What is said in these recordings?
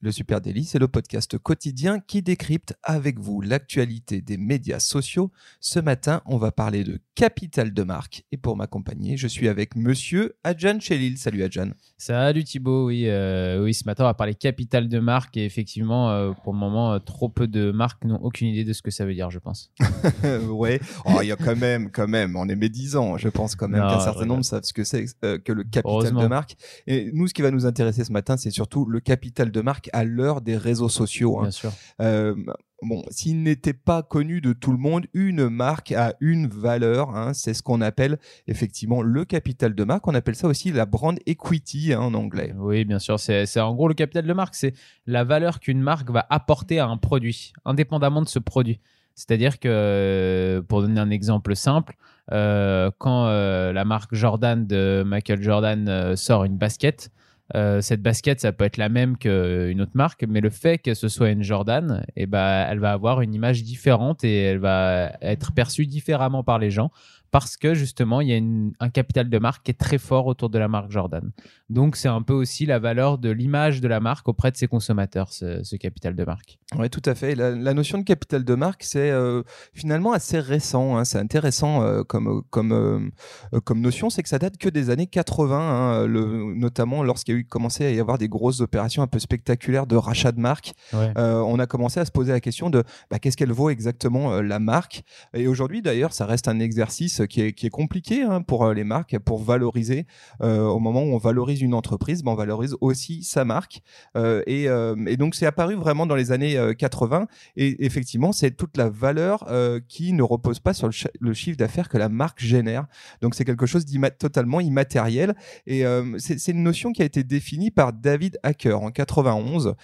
Le Super Daily, c'est le podcast quotidien qui décrypte avec vous l'actualité des médias sociaux. Ce matin, on va parler de capital de marque. Et pour m'accompagner, je suis avec monsieur Adjan Chelil. Salut Adjan. Salut Thibaut, oui, euh, oui, ce matin, on va parler capital de marque. Et effectivement, euh, pour le moment, euh, trop peu de marques n'ont aucune idée de ce que ça veut dire, je pense. ouais, oh, il y a quand même, quand même, on est médisant. Je pense quand même qu'un certain nombre savent ce que c'est que le capital de marque. Et nous, ce qui va nous intéresser ce matin, c'est surtout le capital de marque à l'heure des réseaux sociaux. Hein. Bien sûr. Euh, bon, s'il n'était pas connu de tout le monde, une marque a une valeur. Hein. c'est ce qu'on appelle effectivement le capital de marque. On appelle ça aussi la brand equity hein, en anglais. Oui, bien sûr. C'est en gros le capital de marque. C'est la valeur qu'une marque va apporter à un produit, indépendamment de ce produit. C'est-à-dire que, pour donner un exemple simple, euh, quand euh, la marque Jordan de Michael Jordan sort une basket, euh, cette basket, ça peut être la même qu'une autre marque, mais le fait que ce soit une Jordan, eh ben, elle va avoir une image différente et elle va être perçue différemment par les gens parce que justement, il y a un capital de marque qui est très fort autour de la marque Jordan. Donc, c'est un peu aussi la valeur de l'image de la marque auprès de ses consommateurs, ce, capital de marque. Oui, tout à fait. La, notion de capital de marque, c'est euh, finalement assez récent. Hein. C'est intéressant euh, comme, comme, euh, comme notion, c'est que ça date que des années 80, hein, le, notamment lorsqu'il y a eu commencé à y avoir des grosses opérations un peu spectaculaires de rachat de marque. on a commencé à se poser la question de bah, qu'est-ce qu'elle vaut exactement la marque? Et aujourd'hui, d'ailleurs, ça reste un exercice qui est, compliqué hein, pour euh, les marques, pour valoriser. Euh, au moment où on valorise une entreprise, ben, on valorise aussi sa marque. Euh, et, donc, c'est apparu vraiment dans les années 80. Et effectivement, c'est toute la valeur qui ne repose pas sur le, chiffre d'affaires que la marque génère. Donc, c'est quelque chose de totalement immatériel. Et c'est une notion qui a été définie par David Hacker en 91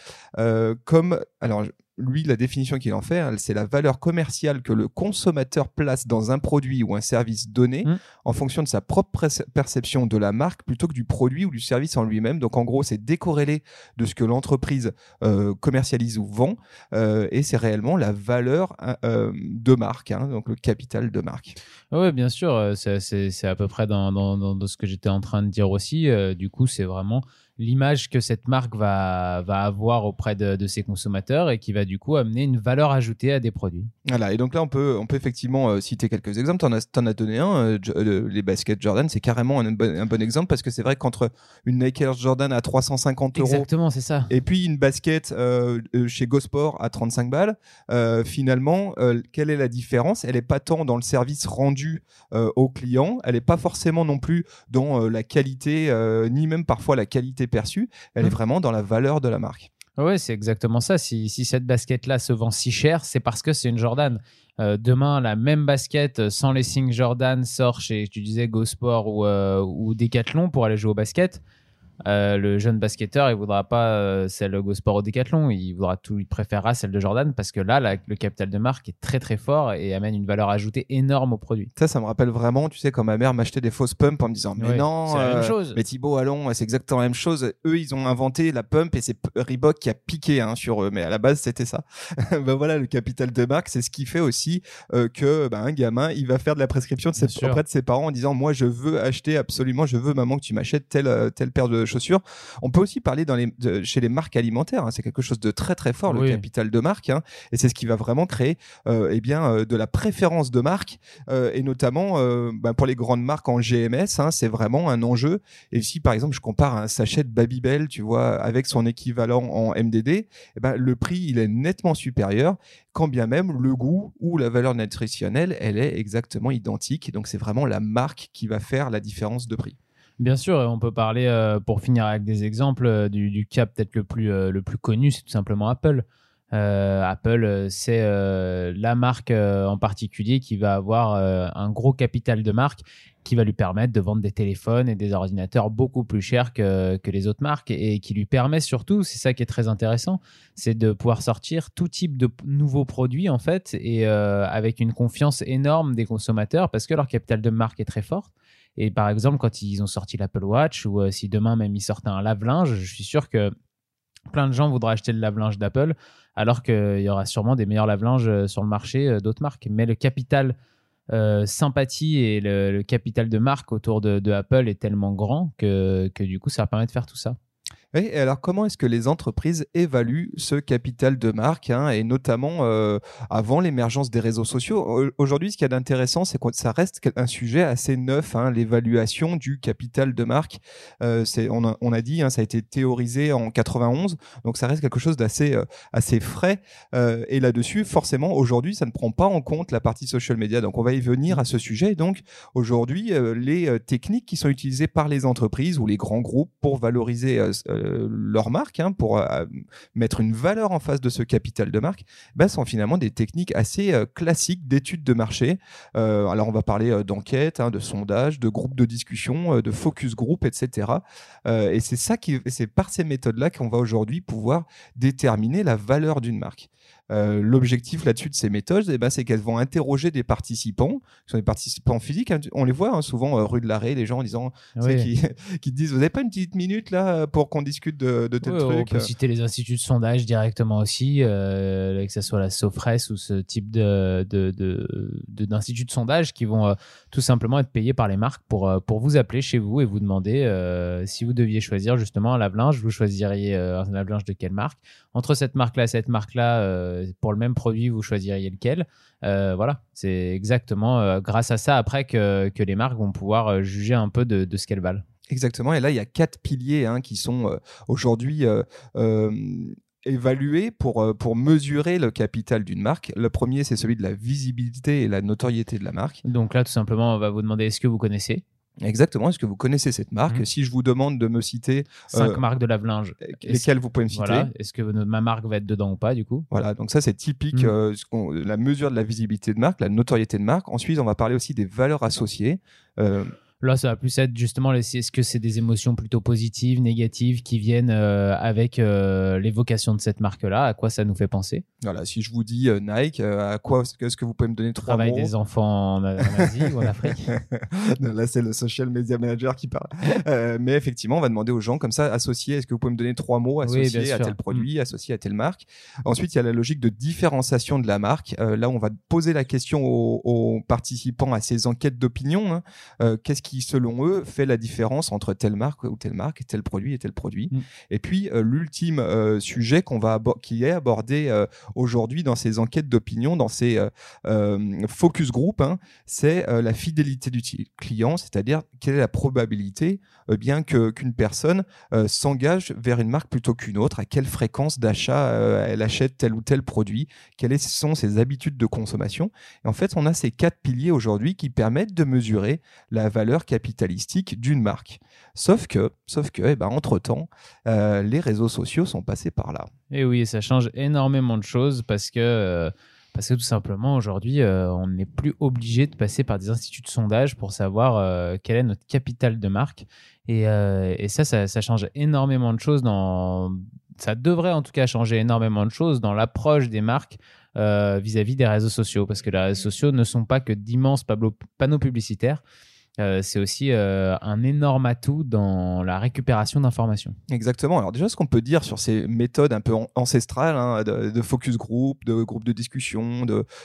comme, alors lui, la définition qu'il en fait, c'est la valeur commerciale que le consommateur place dans un produit ou un service donné mmh. en fonction de sa propre perception de la marque plutôt que du produit ou du service en lui-même. Donc en gros, c'est décorrélé de ce que l'entreprise euh, commercialise ou vend euh, et c'est réellement la valeur euh, de marque, hein, donc le capital de marque. Oui, bien sûr, c'est à peu près dans, dans, ce que j'étais en train de dire aussi. du coup, c'est vraiment l'image que cette marque va, va avoir auprès de, ses consommateurs et qui va du coup amener une valeur ajoutée à des produits. Voilà, et donc là, on peut, on peut effectivement euh, citer quelques exemples. Tu en, en, as donné un, euh, euh, les baskets Jordan, c'est carrément un bon, un bon, exemple parce que c'est vrai qu'entre une Nike Air Jordan à 350 euros. Exactement, c'est ça. Et puis une basket chez GoSport à 35 balles, finalement, quelle est la différence? Elle n'est pas tant dans le service rendu au client, elle n'est pas forcément non plus dans la qualité, ni même parfois la qualité perçue, elle est mmh. vraiment dans la valeur de la marque. Oui, c'est exactement ça. Si, cette basket-là se vend si cher, c'est parce que c'est une Jordan. Euh, demain, la même basket euh, sans les signes Jordan sort chez, tu disais, Go Sport ou, euh, ou Decathlon pour aller jouer au basket. Euh, le jeune basketteur, il voudra pas euh, celle Go Sport au Décathlon, il voudra tout, il préférera celle de Jordan parce que là, le capital de marque est très très fort et amène une valeur ajoutée énorme au produit. Ça, ça me rappelle vraiment, tu sais, quand ma mère m'achetait des fausses pumps en me disant, mais non, c'est la même euh, chose. Mais Thibaut, allons, c'est exactement la même chose. Eux, ils ont inventé la pump et c'est Reebok qui a piqué hein, sur eux, mais à la base, c'était ça. ben voilà, le capital de marque, c'est ce qui fait aussi que ben, un gamin, il va faire de la prescription de ses, auprès de ses parents en disant, moi, je veux acheter absolument, je veux maman que tu m'achètes telle telle paire de chaussures. On peut aussi parler dans les, chez les marques alimentaires. Hein. c'est quelque chose de très très fort, le capital de marque. Hein. et c'est ce qui va vraiment créer euh, eh bien, euh, de la préférence de marque. Euh, et notamment bah, pour les grandes marques en GMS, hein, c'est vraiment un enjeu. Et si par exemple je compare un sachet de Babybel, tu vois, avec son équivalent en MDD, eh ben, le prix il est nettement supérieur quand bien même le goût ou la valeur nutritionnelle, elle est exactement identique. Donc c'est vraiment la marque qui va faire la différence de prix. Bien sûr, on peut parler, euh, pour finir avec des exemples, euh, du, cas peut-être le, plus euh, le plus connu, c'est tout simplement Apple. Apple, c'est la marque en particulier qui va avoir un gros capital de marque qui va lui permettre de vendre des téléphones et des ordinateurs beaucoup plus chers que, que les autres marques et qui lui permet surtout, c'est ça qui est très intéressant, c'est de pouvoir sortir tout type de nouveaux produits en fait et avec une confiance énorme des consommateurs parce que leur capital de marque est très fort et par exemple, quand ils ont sorti l'Apple Watch, ou euh, si demain même ils sortent un lave-linge, je suis sûr que plein de gens voudraient acheter le lave-linge d'Apple, alors qu'il y aura sûrement des meilleurs lave-linges sur le marché d'autres marques. Mais le capital sympathie et le, capital de marque autour de, Apple est tellement grand que, que, du coup, ça permet de faire tout ça. Et alors comment est-ce que les entreprises évaluent ce capital de marque, hein, et notamment euh, avant l'émergence des réseaux sociaux? Aujourd'hui, ce qu'il y a d'intéressant, c'est que ça reste un sujet assez neuf, hein, l'évaluation du capital de marque. Euh, on, a, dit, hein, ça a été théorisé en 91, donc ça reste quelque chose d'assez euh, frais. Et là-dessus, forcément, aujourd'hui, ça ne prend pas en compte la partie social media. Donc on va y venir à ce sujet. Donc aujourd'hui, les techniques qui sont utilisées par les entreprises ou les grands groupes pour valoriser euh, leur marque, hein, pour euh, mettre une valeur en face de ce capital de marque, ben, sont finalement des techniques assez euh, classiques d'études de marché. alors on va parler d'enquête, hein, de sondage, de groupes de discussion, de focus group, etc. et c'est par ces méthodes-là qu'on va aujourd'hui pouvoir déterminer la valeur d'une marque. Euh, l'objectif là-dessus de ces méthodes, eh ben, c'est qu'elles vont interroger des participants, qui sont des participants physiques. Hein. On les voit hein, souvent euh, rue de l'Arrêt, les gens en disant, qui, qui, disent, vous n'avez pas une petite minute là pour qu'on discute de, de tel truc On peut citer les instituts de sondage directement aussi, euh, que ce soit la Sofres ou ce type de, d'instituts de, de, sondage qui vont tout simplement être payés par les marques pour, pour vous appeler chez vous et vous demander si vous deviez choisir justement un lave-linge, vous choisiriez un lave-linge de quelle marque? Entre cette marque-là et cette marque-là, pour le même produit, vous choisiriez lequel. Euh, voilà, c'est exactement euh, grâce à ça après que, que, les marques vont pouvoir euh, juger un peu de, de ce qu'elles valent. Exactement. Et là, il y a quatre piliers hein, qui sont aujourd'hui évalués pour, pour mesurer le capital d'une marque. Le premier, c'est celui de la visibilité et la notoriété de la marque. Donc là, tout simplement, on va vous demander est-ce que vous connaissez? Exactement. Est-ce que vous connaissez cette marque? Mhm. Si je vous demande de me citer cinq euh, marques de lave-linge, lesquelles vous pouvez me citer? Est-ce que ma marque va être dedans ou pas du coup? Voilà. Donc ça c'est typique mhm. euh, la mesure de la visibilité de marque, la notoriété de marque. Ensuite, on va parler aussi des valeurs associées. Euh, Là, ça va plus être justement, est-ce que c'est des émotions plutôt positives, négatives, qui viennent euh, avec euh, l'évocation de cette marque-là? À quoi ça nous fait penser? Voilà, si je vous dis euh, Nike, à quoi est-ce que vous pouvez me donner trois Travail mots? des enfants en, Asie ou en Afrique? Là, c'est le social media manager qui parle. mais effectivement, on va demander aux gens comme ça, associés, est-ce que vous pouvez me donner trois mots associés à tel produit, mm. associés à telle marque? Ensuite, il y a la logique de différenciation de la marque. là, on va poser la question aux, participants à ces enquêtes d'opinion. Hein. Qu'est-ce qui qui, selon eux, fait la différence entre telle marque ou telle marque, tel produit et tel produit. Mm. Et puis, euh, l'ultime euh, sujet qu'on va qui est abordé euh, aujourd'hui dans ces enquêtes d'opinion, dans ces focus group, hein, c'est la fidélité du client, c'est-à-dire quelle est la probabilité bien que qu'une personne s'engage vers une marque plutôt qu'une autre, à quelle fréquence d'achat elle achète tel ou tel produit, quelles sont ses habitudes de consommation. Et en fait, on a ces quatre piliers aujourd'hui qui permettent de mesurer la valeur capitalistique d'une marque. Sauf que, sauf que, eh ben, entre-temps, euh, les réseaux sociaux sont passés par là. Et oui, ça change énormément de choses parce que, euh, parce que tout simplement, aujourd'hui, euh, on n'est plus obligé de passer par des instituts de sondage pour savoir quel est notre capital de marque. Et, ça, ça, change énormément de choses dans... Ça devrait en tout cas changer énormément de choses dans l'approche des marques vis-à-vis -vis des réseaux sociaux, parce que les réseaux sociaux ne sont pas que d'immenses panneaux publicitaires, euh, c'est aussi euh, un énorme atout dans la récupération d'informations. Exactement. Alors déjà, ce qu'on peut dire sur ces méthodes un peu ancestrales hein, de, focus group, de groupe de discussion,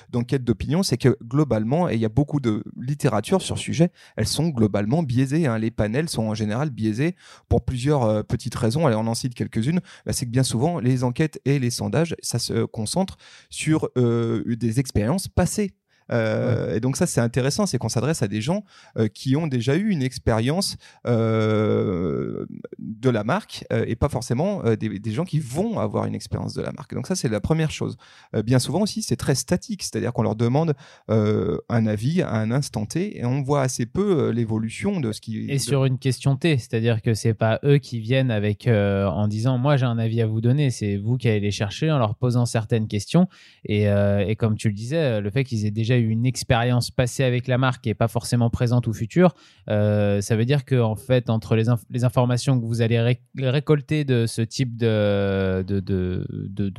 d'enquête d'opinion, c'est que globalement, et il y a beaucoup de littérature sur ce sujet, elles sont globalement biaisées. Hein. Les panels sont en général biaisés pour plusieurs euh, petites raisons. Allez, on en cite quelques-unes. Bah, c'est que bien souvent, les enquêtes et les sondages, ça se concentre sur des expériences passées euh, et donc ça, c'est intéressant, c'est qu'on s'adresse à des gens euh, qui ont déjà eu une expérience euh, de la marque et pas forcément des, des, gens qui vont avoir une expérience de la marque. Donc ça, c'est la première chose. bien souvent aussi, c'est très statique, c'est-à-dire qu'on leur demande un avis à un instant T et on voit assez peu l'évolution de ce qui. Et sur une question T, c'est-à-dire que c'est pas eux qui viennent avec en disant moi j'ai un avis à vous donner, c'est vous qui allez les chercher en leur posant certaines questions et, et comme tu le disais, le fait qu'ils aient déjà une expérience passée avec la marque et pas forcément présente ou future, euh, ça veut dire que en fait, entre les, informations que vous allez récolter de ce type de,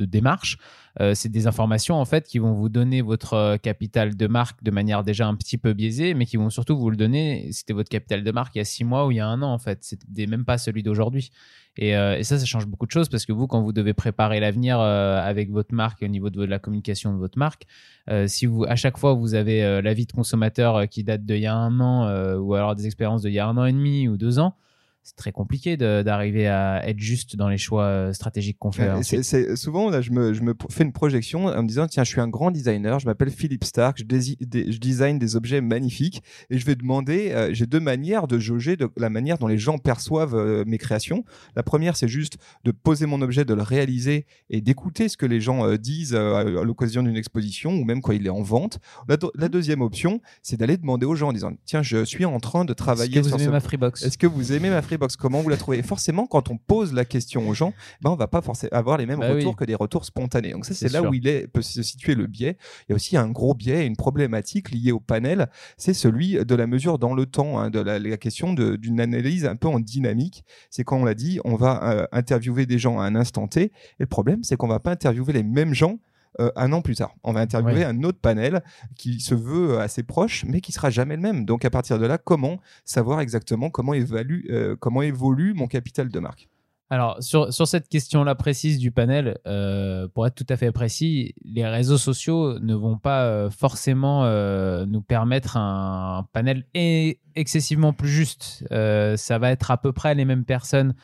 démarche, euh, c'est des informations en fait qui vont vous donner votre capital de marque de manière déjà un petit peu biaisée, mais qui vont surtout vous le donner. C'était votre capital de marque il y a six mois ou il y a un an en fait. C'était même pas celui d'aujourd'hui. Et, euh, et, ça, ça change beaucoup de choses parce que vous, quand vous devez préparer l'avenir euh, avec votre marque au niveau de, la communication de votre marque, euh, si vous, à chaque fois, vous avez l'avis de consommateur qui date d'il y a un an ou alors des expériences d'il y a un an et demi ou deux ans, c'est très compliqué d'arriver à être juste dans les choix euh, stratégiques qu'on fait. c'est, souvent, là, je me, je me, fais une projection en me disant tiens, je suis un grand designer, je m'appelle Philippe Stark, je, je, design des objets magnifiques et je vais demander euh, j'ai deux manières de jauger de la manière dont les gens perçoivent euh, mes créations. La première, c'est juste de poser mon objet, de le réaliser et d'écouter ce que les gens disent à l'occasion d'une exposition ou même quand il est en vente. La, la deuxième option, c'est d'aller demander aux gens en disant tiens, je suis en train de travailler. Est-ce que vous aimez ma Freebox? Est-ce que vous aimez ma Freebox Comment vous la trouvez? Forcément, quand on pose la question aux gens, ben on va pas forcément avoir les mêmes bah retours que des retours spontanés. Donc ça, c'est là où il est, peut se situer le biais. Il y a aussi un gros biais, une problématique liée au panel, c'est celui de la mesure dans le temps, hein, de la, question d'une analyse un peu en dynamique. C'est quand on l'a dit, on va euh, interviewer des gens à un instant T. Et le problème, c'est qu'on va pas interviewer les mêmes gens euh, un an plus tard. On va interviewer un autre panel qui se veut assez proche, mais qui sera jamais le même. Donc à partir de là, comment savoir exactement comment, évalue, euh, comment évolue mon capital de marque? Alors, sur, sur cette question-là précise du panel, euh, pour être tout à fait précis, les réseaux sociaux ne vont pas forcément nous permettre un, panel excessivement plus juste. ça va être à peu près les mêmes personnes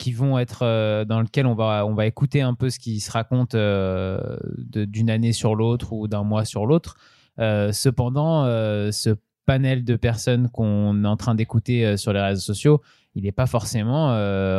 qui vont être euh, dans lequel on va on va écouter un peu ce qui se raconte euh, d'une année sur l'autre ou d'un mois sur l'autre. Euh, cependant, ce panel de personnes qu'on est en train d'écouter sur les réseaux sociaux, il n'est pas forcément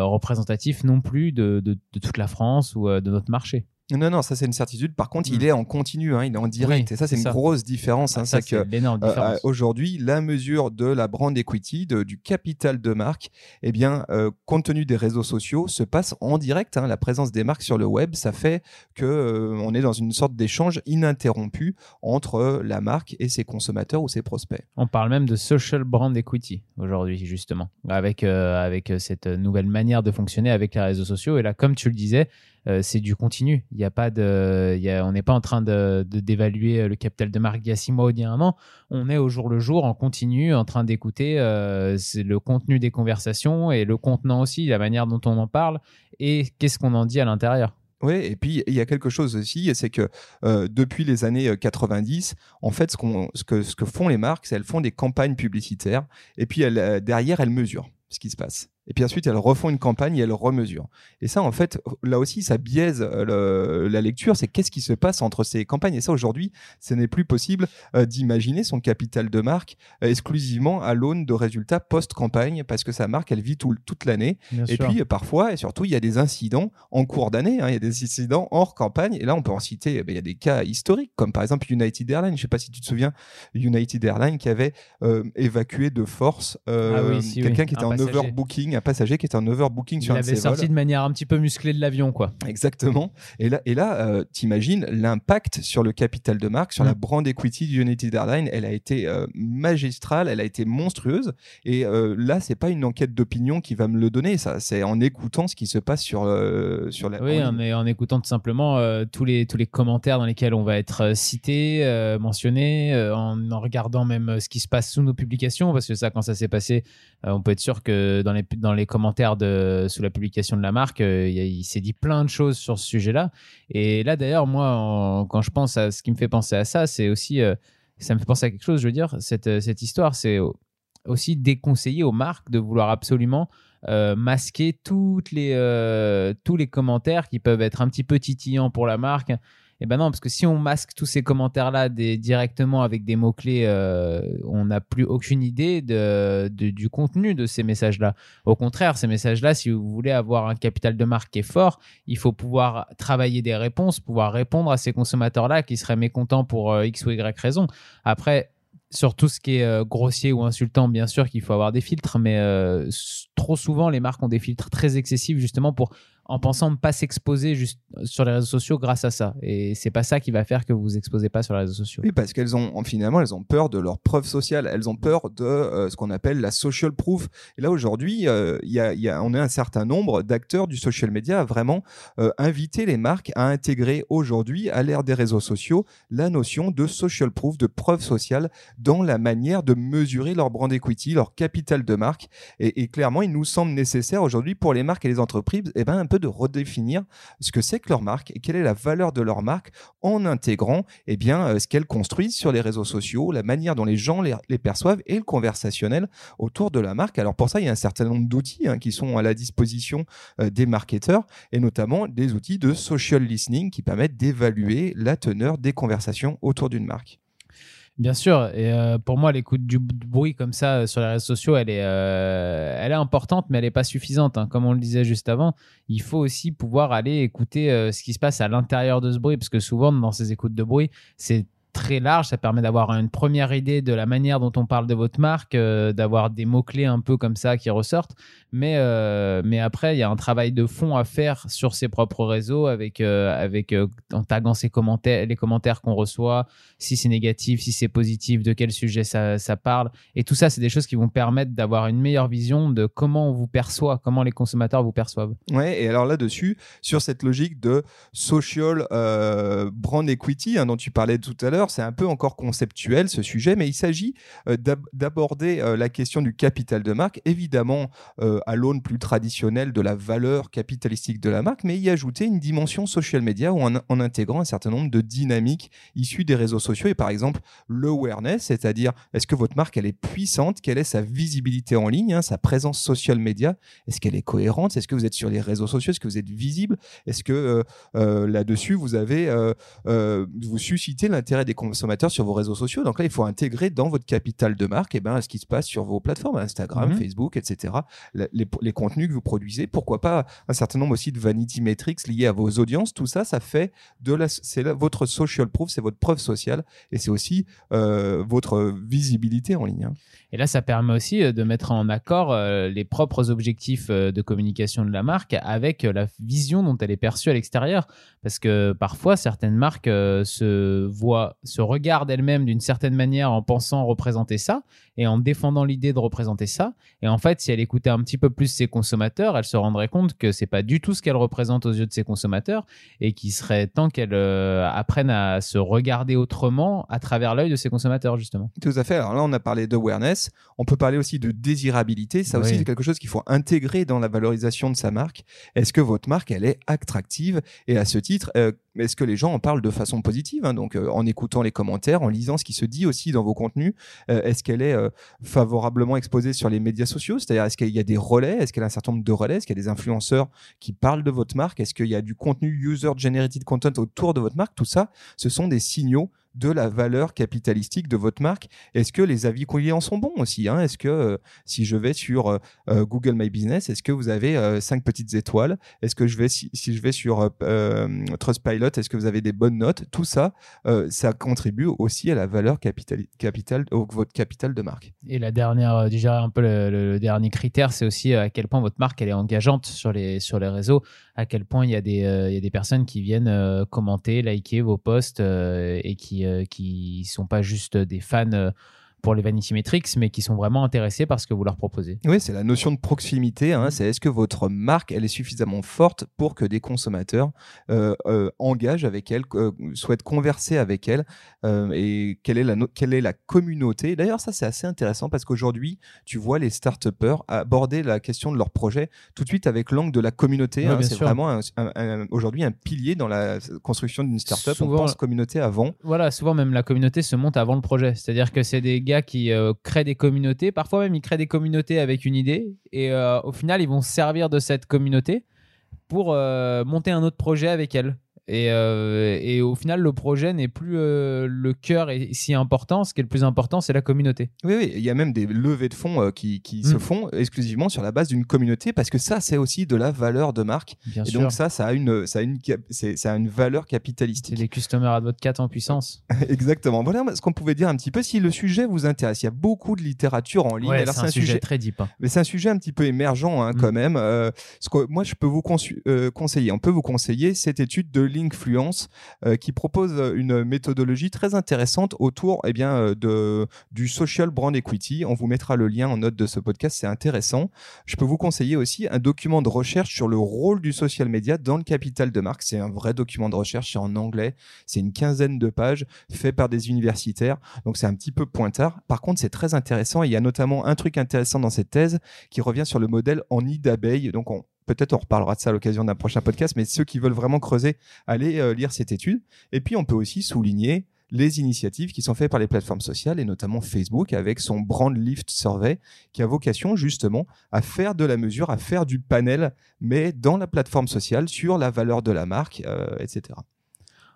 représentatif non plus de, de, toute la France ou de notre marché. Non, non, ça c'est une certitude. Par contre, il mm. est en continu, hein, il est en direct. et ça, c'est une grosse différence. Hein, ah, ça, que euh, aujourd'hui, la mesure de la brand equity, du capital de marque, eh bien, euh, compte tenu des réseaux sociaux, se passe en direct. Hein. La présence des marques sur le web, ça fait que euh, on est dans une sorte d'échange ininterrompu entre la marque et ses consommateurs ou ses prospects. On parle même de social brand equity aujourd'hui, justement, avec avec cette nouvelle manière de fonctionner avec les réseaux sociaux. Et là, comme tu le disais, euh, c'est du continu. Il y a pas de, on n'est pas en train de, d'évaluer le capital de marque il y a six mois ou il y a un an. On est au jour le jour en continu en train d'écouter euh, le contenu des conversations et le contenant aussi, la manière dont on en parle et qu'est-ce qu'on en dit à l'intérieur. Oui, et puis il y a quelque chose aussi, c'est que euh, depuis les années 90, en fait, ce, ce, que, ce que font les marques, c'est elles font des campagnes publicitaires, et puis derrière, elles mesurent ce qui se passe. Et puis ensuite, elles refont une campagne et elles remesurent. Et ça, en fait, là aussi, ça biaise euh, la lecture. C'est qu'est-ce qui se passe entre ces campagnes. Et ça, aujourd'hui, ce n'est plus possible euh, d'imaginer son capital de marque euh, exclusivement à l'aune de résultats post-campagne parce que sa marque, elle vit toute l'année. Et puis, parfois, et surtout, il y a des incidents en cours d'année. Hein. il y a des incidents hors campagne. Et là, on peut en citer, eh ben, il y a des cas historiques, comme par exemple United Airlines. Je ne sais pas si tu te souviens, United Airlines qui avait évacué de force ah quelqu'un qui était en overbooking un passager qui est un overbooking sur un de Il avait sorti de manière un petit peu musclée de l'avion, quoi. Exactement. Et là, et là euh, t'imagines l'impact sur le capital de marque, sur la mm. brand equity du United Airlines. Elle a été euh, magistrale, elle a été monstrueuse. Et euh, là, c'est pas une enquête d'opinion qui va me le donner. Ça, c'est en écoutant ce qui se passe sur sur la. Oui, mais en écoutant tout simplement tous les tous les commentaires dans lesquels on va être cité, mentionné, en, en regardant même ce qui se passe sous nos publications, parce que ça, quand ça s'est passé, on peut être sûr que dans les dans les commentaires de, sous la publication de la marque, euh, il, s'est dit plein de choses sur ce sujet-là. Et là, d'ailleurs, moi, quand je pense à ce qui me fait penser à ça, c'est aussi, euh, ça me fait penser à quelque chose, je veux dire, cette, euh, cette histoire, c'est aussi déconseiller aux marques de vouloir absolument masquer toutes les, tous les commentaires qui peuvent être un petit peu titillants pour la marque, eh ben non, parce que si on masque tous ces commentaires-là directement avec des mots-clés, euh, on n'a plus aucune idée de, du contenu de ces messages-là. Au contraire, ces messages-là, si vous voulez avoir un capital de marque qui est fort, il faut pouvoir travailler des réponses, pouvoir répondre à ces consommateurs-là qui seraient mécontents pour euh, X ou Y raison. Après, sur tout ce qui est euh, grossier ou insultant, bien sûr qu'il faut avoir des filtres, mais trop souvent les marques ont des filtres très excessifs justement pour en pensant ne pas s'exposer juste sur les réseaux sociaux grâce à ça. Et c'est pas ça qui va faire que vous vous exposez pas sur les réseaux sociaux. Oui, parce qu'elles ont finalement elles ont peur de leur preuve sociale, elles ont peur de euh, ce qu'on appelle la social proof. Et là aujourd'hui, euh, y, on a un certain nombre d'acteurs du social media à vraiment euh, inviter les marques à intégrer aujourd'hui, à l'ère des réseaux sociaux, la notion de social proof, de preuve sociale dans la manière de mesurer leur brand equity, leur capital de marque. Et, et clairement, il nous semble nécessaire aujourd'hui pour les marques et les entreprises, eh ben peu de redéfinir ce que c'est que leur marque et quelle est la valeur de leur marque en intégrant eh bien, euh, ce qu'elles construisent sur les réseaux sociaux, la manière dont les gens les, perçoivent et le conversationnel autour de la marque. Alors pour ça, il y a un certain nombre d'outils hein, qui sont à la disposition euh, des marketeurs et notamment des outils de social listening qui permettent d'évaluer la teneur des conversations autour d'une marque. Bien sûr, et euh, pour moi, l'écoute du bruit comme ça euh, sur les réseaux sociaux, elle est, euh, elle est importante, mais elle n'est pas suffisante. Hein. Comme on le disait juste avant, il faut aussi pouvoir aller écouter ce qui se passe à l'intérieur de ce bruit, parce que souvent, dans ces écoutes de bruit, c'est très large. Ça permet d'avoir une première idée de la manière dont on parle de votre marque, euh, d'avoir des mots-clés un peu comme ça qui ressortent. Mais, euh, mais après, il y a un travail de fond à faire sur ses propres réseaux avec, euh, avec en taguant ses commentaires, les commentaires qu'on reçoit, si c'est négatif, si c'est positif, de quel sujet ça, ça parle. Et tout ça, c'est des choses qui vont permettre d'avoir une meilleure vision de comment on vous perçoit, comment les consommateurs vous perçoivent. Ouais, et alors là-dessus, sur cette logique de social brand equity hein, dont tu parlais tout à l'heure, c'est un peu encore conceptuel ce sujet, mais il s'agit euh, d'aborder euh, la question du capital de marque, évidemment euh, à l'aune plus traditionnelle de la valeur capitalistique de la marque, mais y ajouter une dimension social media en, en intégrant un certain nombre de dynamiques issues des réseaux sociaux et par exemple l'awareness, c'est-à-dire est-ce que votre marque elle est puissante, quelle est sa visibilité en ligne, hein, sa présence social media, est-ce qu'elle est cohérente, est-ce que vous êtes sur les réseaux sociaux, est-ce que vous êtes visible, est-ce que là-dessus vous avez vous suscitez l'intérêt des consommateurs sur vos réseaux sociaux. Donc là, il faut intégrer dans votre capital de marque et eh ben, ce qui se passe sur vos plateformes, Instagram, mhm. Facebook, etc. Les, contenus que vous produisez. Pourquoi pas un certain nombre aussi de vanity metrics liés à vos audiences. Tout ça, ça fait de la, c'est votre social proof, c'est votre preuve sociale et c'est aussi euh, votre visibilité en ligne. Hein. Et là, ça permet aussi euh, de mettre en accord euh, les propres objectifs de communication de la marque avec la vision dont elle est perçue à l'extérieur. Parce que parfois, certaines marques se voient se regarde elle-même d'une certaine manière en pensant représenter ça et en défendant l'idée de représenter ça. Et en fait, si elle écoutait un petit peu plus ses consommateurs, elle se rendrait compte que c'est pas du tout ce qu'elle représente aux yeux de ses consommateurs et qu'il serait temps qu'elle euh, apprenne à se regarder autrement à travers l'œil de ses consommateurs, justement. Tout à fait. Alors là, on a parlé d'awareness. On peut parler aussi de désirabilité. Ça aussi, c'est quelque chose qu'il faut intégrer dans la valorisation de sa marque. Est-ce que votre marque, elle est attractive? Et à ce titre, euh, est-ce que les gens en parlent de façon positive hein? Donc, euh, en écoutant les commentaires, en lisant ce qui se dit aussi dans vos contenus, est-ce qu'elle est euh, favorablement exposée sur les médias sociaux? C'est-à-dire, est-ce qu'il y a des relais? Est-ce qu'il y a un certain nombre de relais? Est-ce qu'il y a des influenceurs qui parlent de votre marque? Est-ce qu'il y a du contenu user-generated content autour de votre marque? Tout ça, ce sont des signaux de la valeur capitalistique de votre marque. Est-ce que les avis clients sont bons aussi hein? Est-ce que euh, si je vais sur euh, euh, Google My Business, est-ce que vous avez cinq petites étoiles? Est-ce que je vais si, je vais sur Trustpilot, est-ce que vous avez des bonnes notes? Tout ça, ça contribue aussi à la valeur capital, capital votre capital de marque. Et la dernière, déjà un peu le, dernier critère, c'est aussi à quel point votre marque est engageante sur les sur les réseaux, à quel point il y a des il y a des personnes qui viennent commenter, liker vos posts et qui qui, euh, qui sont pas juste des fans euh, pour les Vanity Metrics, mais qui sont vraiment intéressés par ce que vous leur proposez. Oui, c'est la notion de proximité. Hein, c'est est-ce que votre marque, elle est suffisamment forte pour que des consommateurs euh, euh, engagent avec elle, euh, souhaitent converser avec elle, et quelle est la, quelle est la communauté? D'ailleurs, ça, c'est assez intéressant parce qu'aujourd'hui, tu vois les start-upers aborder la question de leur projet tout de suite avec l'angle de la communauté. Hein. c'est vraiment aujourd'hui un pilier dans la construction d'une start-up. On pense communauté avant. Voilà, souvent même la communauté se monte avant le projet. C'est-à-dire que c'est des qui euh, créent des communautés. Parfois même, ils créent des communautés avec une idée. Et euh, au final, ils vont se servir de cette communauté pour euh, monter un autre projet avec elle. Et, euh, et au final, le projet n'est plus euh, le cœur est si important. Ce qui est le plus important, c'est la communauté. Oui, oui, il y a même des levées de fonds euh, qui, qui se Mm. font exclusivement sur la base d'une communauté parce que ça, c'est aussi de la valeur de marque. Bien et sûr. donc ça, ça a une, ça a une, c'est- ça a une valeur c'est capitalistique. les customer advocates en puissance. Exactement. Voilà ce qu'on pouvait dire un petit peu. Si le sujet vous intéresse, il y a beaucoup de littérature en ligne. Ouais, c'est un, sujet, très deep. hein. Mais c'est un sujet un petit peu émergent hein, Mm. quand même. Euh, ce que moi, je peux vous conseiller. On peut vous conseiller cette étude de Linkfluence euh, qui propose une méthodologie très intéressante autour eh bien, euh, de, du social brand equity. On vous mettra le lien en note de ce podcast. C'est intéressant. Je peux vous conseiller aussi un document de recherche sur le rôle du social media dans le capital de marque. C'est un vrai document de recherche. En anglais. C'est une quinzaine de pages fait par des universitaires. Donc c'est un petit peu pointard. Par contre, c'est très intéressant. Il y a notamment un truc intéressant dans cette thèse qui revient sur le modèle en nid d'abeille. Donc on Peut-être on reparlera de ça à l'occasion d'un prochain podcast, mais ceux qui veulent vraiment creuser, allez euh, lire cette étude. Et puis on peut aussi souligner les initiatives qui sont faites par les plateformes sociales et notamment Facebook avec son Brand Lift Survey qui a vocation justement à faire de la mesure, à faire du panel, mais dans la plateforme sociale sur la valeur de la marque, euh, etc.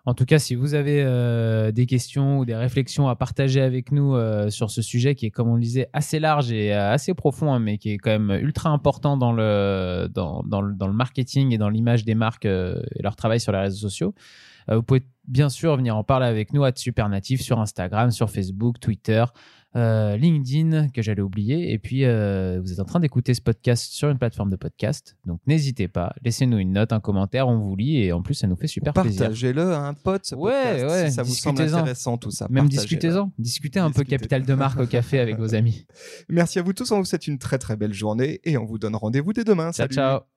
En tout cas, si vous avez euh, des questions ou des réflexions à partager avec nous euh, sur ce sujet qui est, comme on le disait, assez large et euh, assez profond, hein, mais qui est quand même ultra important dans le, le, dans le marketing et dans l'image des marques euh, et leur travail sur les réseaux sociaux, vous pouvez bien sûr venir en parler avec nous à Supernatif sur Instagram, sur Facebook, Twitter, euh, LinkedIn, que j'allais oublier. Et puis, euh, vous êtes en train d'écouter ce podcast sur une plateforme de podcast. Donc, n'hésitez pas, laissez-nous une note, un commentaire, on vous lit et en plus, ça nous fait super plaisir. Partagez-le à un pote, ce Ouais, podcast, ouais, si ça vous semble intéressant tout ça. Même discutez-en. Discutez un peu capital de marque au café avec vos amis. Merci à vous tous, on vous souhaite une très très belle journée et on vous donne rendez-vous dès demain. Ciao, Salut. ciao.